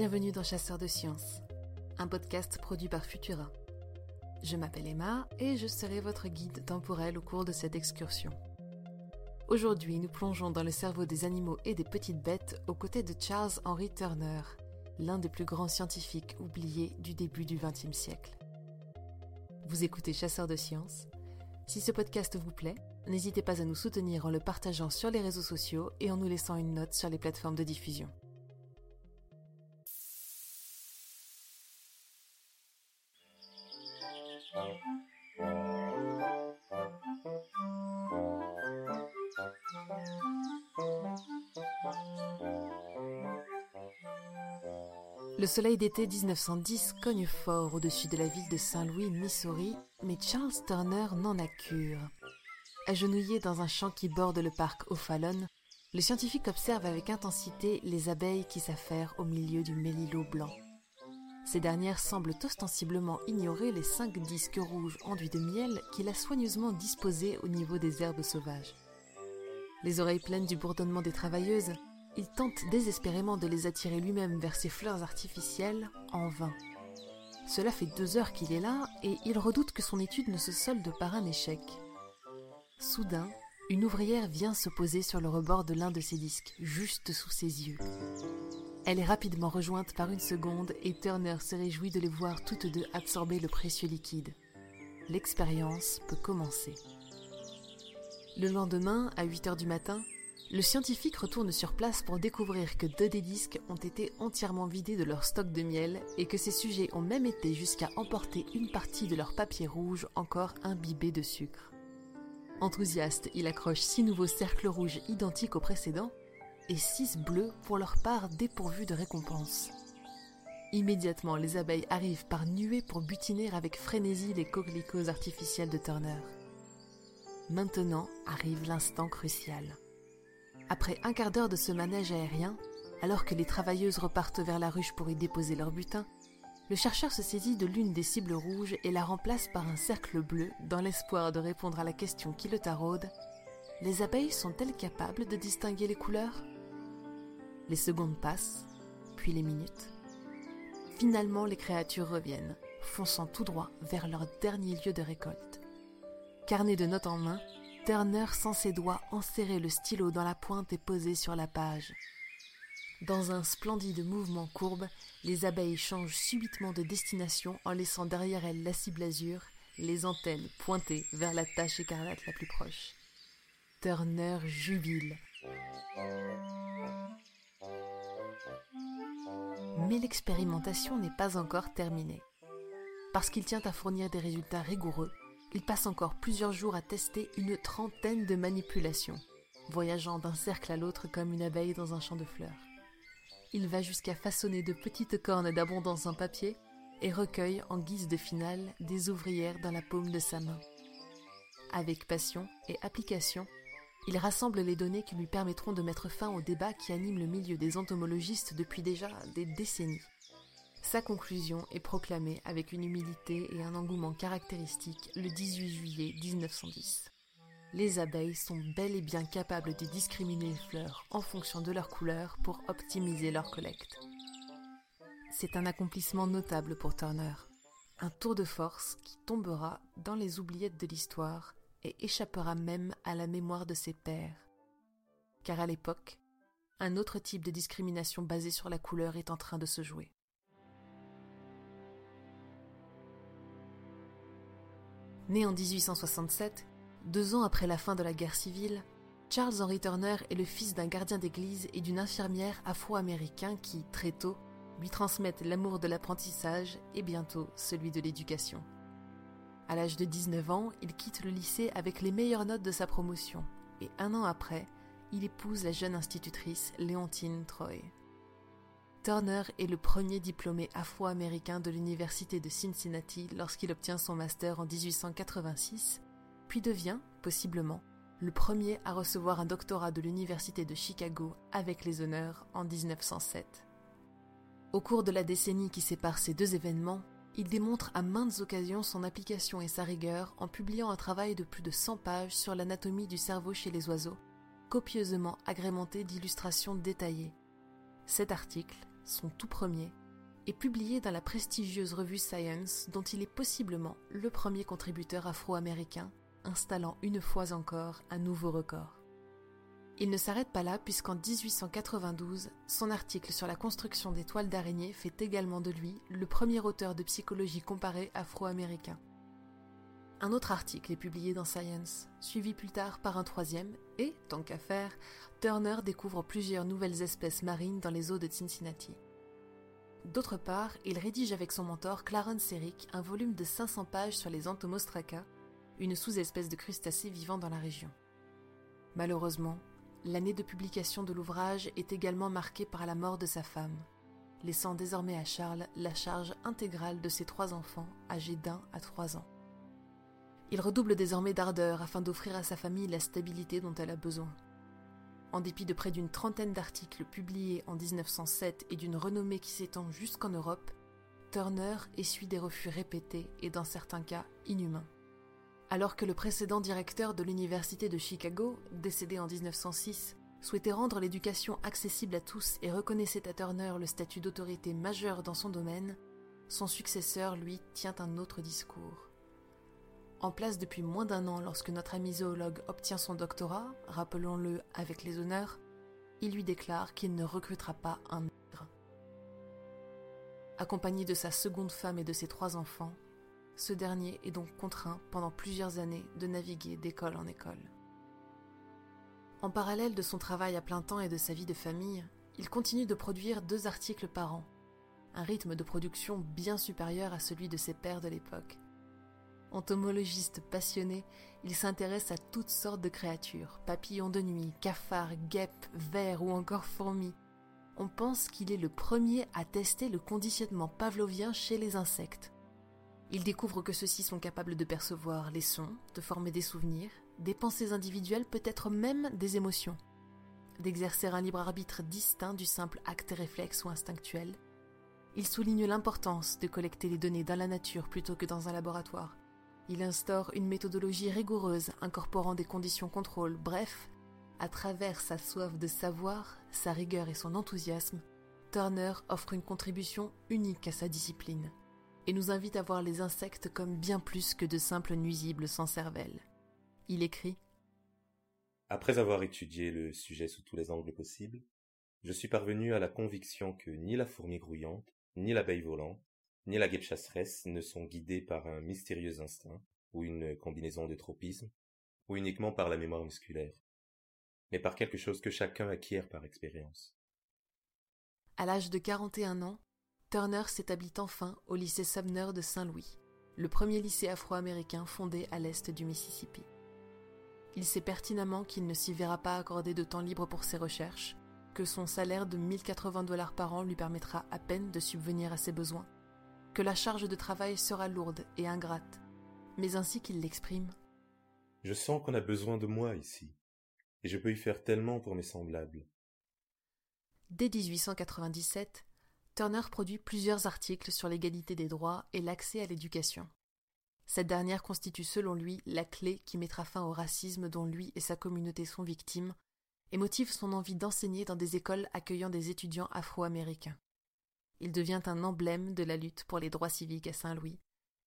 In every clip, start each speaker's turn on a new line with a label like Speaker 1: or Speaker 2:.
Speaker 1: Bienvenue dans Chasseurs de Sciences, un podcast produit par Futura. Je m'appelle Emma et je serai votre guide temporel au cours de cette excursion. Aujourd'hui, nous plongeons dans le cerveau des animaux et des petites bêtes aux côtés de Charles Henry Turner, l'un des plus grands scientifiques oubliés du début du XXe siècle. Vous écoutez Chasseurs de Sciences Si ce podcast vous plaît, n'hésitez pas à nous soutenir en le partageant sur les réseaux sociaux et en nous laissant une note sur les plateformes de diffusion. Le soleil d'été 1910 cogne fort au-dessus de la ville de Saint-Louis, Missouri, mais Charles Turner n'en a cure. Agenouillé dans un champ qui borde le parc O'Fallon, le scientifique observe avec intensité les abeilles qui s'affairent au milieu du mélilo blanc. Ces dernières semblent ostensiblement ignorer les cinq disques rouges enduits de miel qu'il a soigneusement disposés au niveau des herbes sauvages. Les oreilles pleines du bourdonnement des travailleuses, il tente désespérément de les attirer lui-même vers ses fleurs artificielles, en vain. Cela fait deux heures qu'il est là, et il redoute que son étude ne se solde par un échec. Soudain, une ouvrière vient se poser sur le rebord de l'un de ses disques, juste sous ses yeux. Elle est rapidement rejointe par une seconde et Turner se réjouit de les voir toutes deux absorber le précieux liquide. L'expérience peut commencer. Le lendemain, à 8 heures du matin, le scientifique retourne sur place pour découvrir que deux des disques ont été entièrement vidés de leur stock de miel et que ces sujets ont même été jusqu'à emporter une partie de leur papier rouge encore imbibé de sucre. Enthousiaste, il accroche six nouveaux cercles rouges identiques aux précédents et six bleus pour leur part dépourvus de récompense. Immédiatement, les abeilles arrivent par nuées pour butiner avec frénésie les coquelicots artificiels de Turner. Maintenant arrive l'instant crucial. Après un quart d'heure de ce manège aérien, alors que les travailleuses repartent vers la ruche pour y déposer leur butin, le chercheur se saisit de l'une des cibles rouges et la remplace par un cercle bleu dans l'espoir de répondre à la question qui le taraude. Les abeilles sont-elles capables de distinguer les couleurs? Les secondes passent, puis les minutes. Finalement, les créatures reviennent, fonçant tout droit vers leur dernier lieu de récolte. Carnet de notes en main, Turner sans ses doigts enserrer le stylo dans la pointe et poser sur la page. Dans un splendide mouvement courbe, les abeilles changent subitement de destination en laissant derrière elles la cible azur, les antennes pointées vers la tache écarlate la plus proche. Turner jubile. Mais l'expérimentation n'est pas encore terminée. Parce qu'il tient à fournir des résultats rigoureux, il passe encore plusieurs jours à tester une trentaine de manipulations, voyageant d'un cercle à l'autre comme une abeille dans un champ de fleurs. Il va jusqu'à façonner de petites cornes d'abondance en papier et recueille en guise de finale des ouvrières dans la paume de sa main. Avec passion et application, il rassemble les données qui lui permettront de mettre fin au débat qui anime le milieu des entomologistes depuis déjà des décennies. Sa conclusion est proclamée avec une humilité et un engouement caractéristiques le 18 juillet 1910. Les abeilles sont bel et bien capables de discriminer les fleurs en fonction de leur couleur pour optimiser leur collecte. C'est un accomplissement notable pour Turner, un tour de force qui tombera dans les oubliettes de l'histoire et échappera même à la mémoire de ses pairs. Car à l'époque, un autre type de discrimination basée sur la couleur est en train de se jouer. Né en 1867, deux ans après la fin de la guerre civile, Charles Henry Turner est le fils d'un gardien d'église et d'une infirmière afro-américain qui, très tôt, lui transmettent l'amour de l'apprentissage et bientôt celui de l'éducation. À l'âge de 19 ans, il quitte le lycée avec les meilleures notes de sa promotion et un an après, il épouse la jeune institutrice Léontine Troy. Turner est le premier diplômé afro-américain de l'université de Cincinnati lorsqu'il obtient son master en 1886, puis devient, possiblement, le premier à recevoir un doctorat de l'université de Chicago avec les honneurs en 1907. Au cours de la décennie qui sépare ces deux événements, il démontre à maintes occasions son application et sa rigueur en publiant un travail de plus de 100 pages sur l'anatomie du cerveau chez les oiseaux, copieusement agrémenté d'illustrations détaillées. Cet article son tout premier, est publié dans la prestigieuse revue Science dont il est possiblement le premier contributeur afro-américain, installant une fois encore un nouveau record. Il ne s'arrête pas là puisqu'en 1892, son article sur la construction des toiles d'araignée fait également de lui le premier auteur de psychologie comparée afro-américain. Un autre article est publié dans Science, suivi plus tard par un troisième, et, tant qu'à faire, Turner découvre plusieurs nouvelles espèces marines dans les eaux de Cincinnati. D'autre part, il rédige avec son mentor Clarence Eric un volume de 500 pages sur les Entomostraca, une sous-espèce de crustacés vivant dans la région. Malheureusement, L'année de publication de l'ouvrage est également marquée par la mort de sa femme, laissant désormais à Charles la charge intégrale de ses trois enfants, âgés d'un à trois ans. Il redouble désormais d'ardeur afin d'offrir à sa famille la stabilité dont elle a besoin. En dépit de près d'une trentaine d'articles publiés en 1907 et d'une renommée qui s'étend jusqu'en Europe, Turner essuie des refus répétés et dans certains cas inhumains. Alors que le précédent directeur de l'Université de Chicago, décédé en 1906, souhaitait rendre l'éducation accessible à tous et reconnaissait à Turner le statut d'autorité majeure dans son domaine, son successeur, lui, tient un autre discours. En place depuis moins d'un an lorsque notre ami zoologue obtient son doctorat, rappelons-le avec les honneurs, il lui déclare qu'il ne recrutera pas un nègre. Accompagné de sa seconde femme et de ses trois enfants, ce dernier est donc contraint pendant plusieurs années de naviguer d'école en école. En parallèle de son travail à plein temps et de sa vie de famille, il continue de produire deux articles par an, un rythme de production bien supérieur à celui de ses pairs de l'époque. Entomologiste passionné, il s'intéresse à toutes sortes de créatures, papillons de nuit, cafards, guêpes, vers ou encore fourmis. On pense qu'il est le premier à tester le conditionnement pavlovien chez les insectes. Il découvre que ceux-ci sont capables de percevoir les sons, de former des souvenirs, des pensées individuelles, peut-être même des émotions, d'exercer un libre arbitre distinct du simple acte réflexe ou instinctuel. Il souligne l'importance de collecter les données dans la nature plutôt que dans un laboratoire. Il instaure une méthodologie rigoureuse incorporant des conditions contrôle, bref, à travers sa soif de savoir, sa rigueur et son enthousiasme, Turner offre une contribution unique à sa discipline et nous invite à voir les insectes comme bien plus que de simples nuisibles sans cervelle. Il écrit
Speaker 2: Après avoir étudié le sujet sous tous les angles possibles, je suis parvenu à la conviction que ni la fourmi grouillante, ni l'abeille volante, ni la guêpe chasseresse ne sont guidées par un mystérieux instinct, ou une combinaison de tropismes, ou uniquement par la mémoire musculaire, mais par quelque chose que chacun acquiert par expérience.
Speaker 1: À l'âge de 41 ans, Turner s'établit enfin au lycée Sumner de Saint-Louis, le premier lycée afro-américain fondé à l'est du Mississippi. Il sait pertinemment qu'il ne s'y verra pas accorder de temps libre pour ses recherches, que son salaire de 1080 dollars par an lui permettra à peine de subvenir à ses besoins, que la charge de travail sera lourde et ingrate, mais ainsi qu'il l'exprime.
Speaker 2: Je sens qu'on a besoin de moi ici, et je peux y faire tellement pour mes semblables.
Speaker 1: Dès 1897, Turner produit plusieurs articles sur l'égalité des droits et l'accès à l'éducation. Cette dernière constitue selon lui la clé qui mettra fin au racisme dont lui et sa communauté sont victimes et motive son envie d'enseigner dans des écoles accueillant des étudiants afro-américains. Il devient un emblème de la lutte pour les droits civiques à Saint-Louis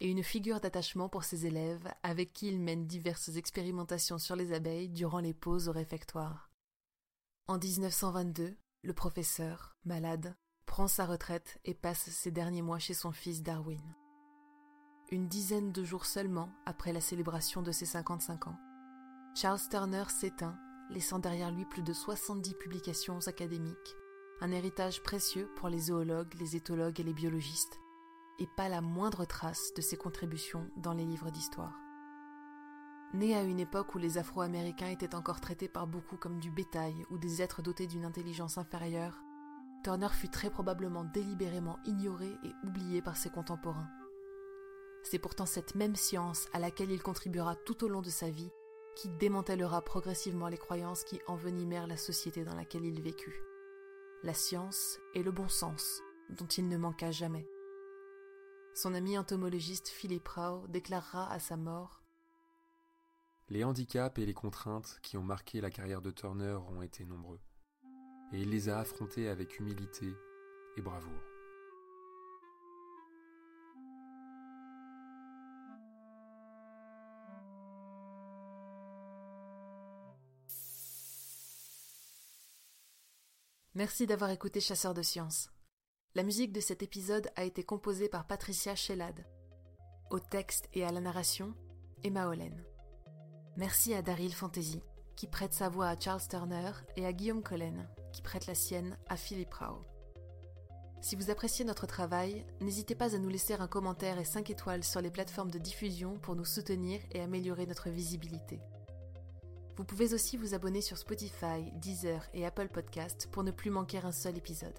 Speaker 1: et une figure d'attachement pour ses élèves avec qui il mène diverses expérimentations sur les abeilles durant les pauses au réfectoire. En 1922, le professeur, malade, prend sa retraite et passe ses derniers mois chez son fils Darwin. Une dizaine de jours seulement après la célébration de ses 55 ans, Charles Turner s'éteint, laissant derrière lui plus de 70 publications académiques, un héritage précieux pour les zoologues, les éthologues et les biologistes, et pas la moindre trace de ses contributions dans les livres d'histoire. Né à une époque où les Afro-Américains étaient encore traités par beaucoup comme du bétail ou des êtres dotés d'une intelligence inférieure, Turner fut très probablement délibérément ignoré et oublié par ses contemporains. C'est pourtant cette même science à laquelle il contribuera tout au long de sa vie qui démantèlera progressivement les croyances qui envenimèrent la société dans laquelle il vécut. La science et le bon sens, dont il ne manqua jamais. Son ami entomologiste Philippe Rau déclarera à sa mort
Speaker 3: Les handicaps et les contraintes qui ont marqué la carrière de Turner ont été nombreux et il les a affrontés avec humilité et bravoure.
Speaker 1: Merci d'avoir écouté Chasseurs de Sciences. La musique de cet épisode a été composée par Patricia Shellad. Au texte et à la narration, Emma Hollen. Merci à Daryl Fantasy, qui prête sa voix à Charles Turner, et à Guillaume Collen, qui prête la sienne à Philippe Rao. Si vous appréciez notre travail, n'hésitez pas à nous laisser un commentaire et 5 étoiles sur les plateformes de diffusion pour nous soutenir et améliorer notre visibilité. Vous pouvez aussi vous abonner sur Spotify, Deezer et Apple Podcast pour ne plus manquer un seul épisode.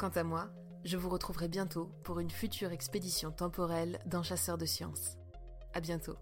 Speaker 1: Quant à moi, je vous retrouverai bientôt pour une future expédition temporelle dans Chasseurs de Sciences. À bientôt.